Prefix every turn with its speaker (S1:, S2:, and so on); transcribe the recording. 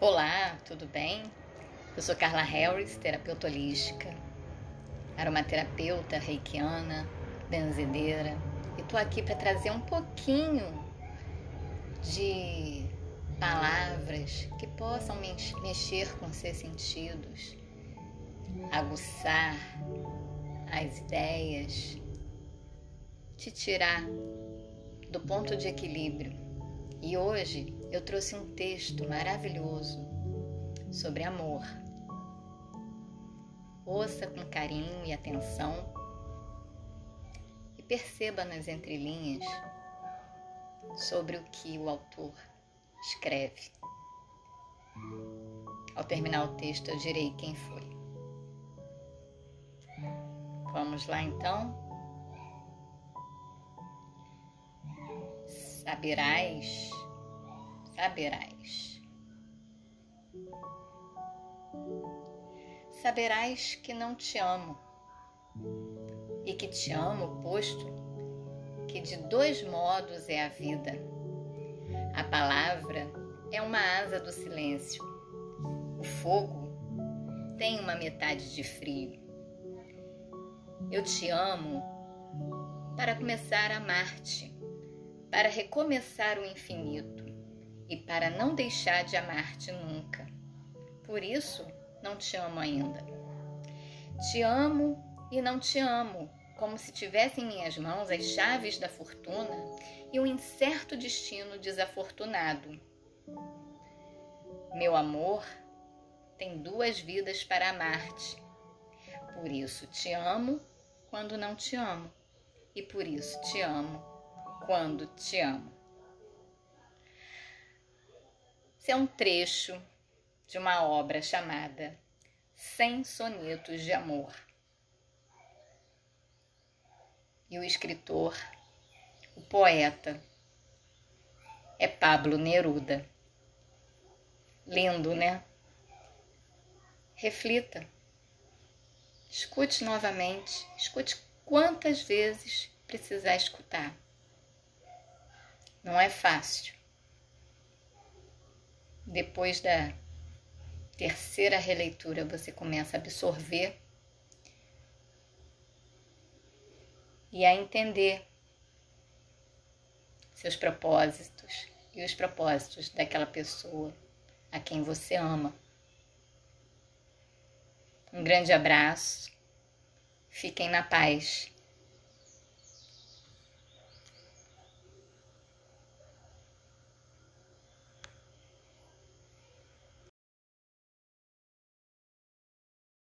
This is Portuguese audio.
S1: Olá, tudo bem? Eu sou Carla Harris, terapeuta holística, aromaterapeuta reikiana, benzedeira, e tô aqui para trazer um pouquinho de palavras que possam mexer com seus sentidos, aguçar as ideias, te tirar do ponto de equilíbrio e hoje eu trouxe um texto maravilhoso sobre amor. Ouça com carinho e atenção e perceba nas entrelinhas sobre o que o autor escreve. Ao terminar o texto, eu direi quem foi. Vamos lá então? saberás, saberás. Saberás que não te amo e que te amo, posto que de dois modos é a vida. A palavra é uma asa do silêncio. O fogo tem uma metade de frio. Eu te amo para começar a amar-te para recomeçar o infinito e para não deixar de amar-te nunca. Por isso, não te amo ainda. Te amo e não te amo, como se tivesse em minhas mãos as chaves da fortuna e um incerto destino desafortunado. Meu amor tem duas vidas para amar-te. Por isso te amo quando não te amo, e por isso te amo quando te amo. Esse é um trecho de uma obra chamada Cem Sonetos de Amor. E o escritor, o poeta, é Pablo Neruda. Lindo, né? Reflita. Escute novamente. Escute quantas vezes precisar escutar. Não é fácil. Depois da terceira releitura, você começa a absorver e a entender seus propósitos e os propósitos daquela pessoa a quem você ama. Um grande abraço, fiquem na paz.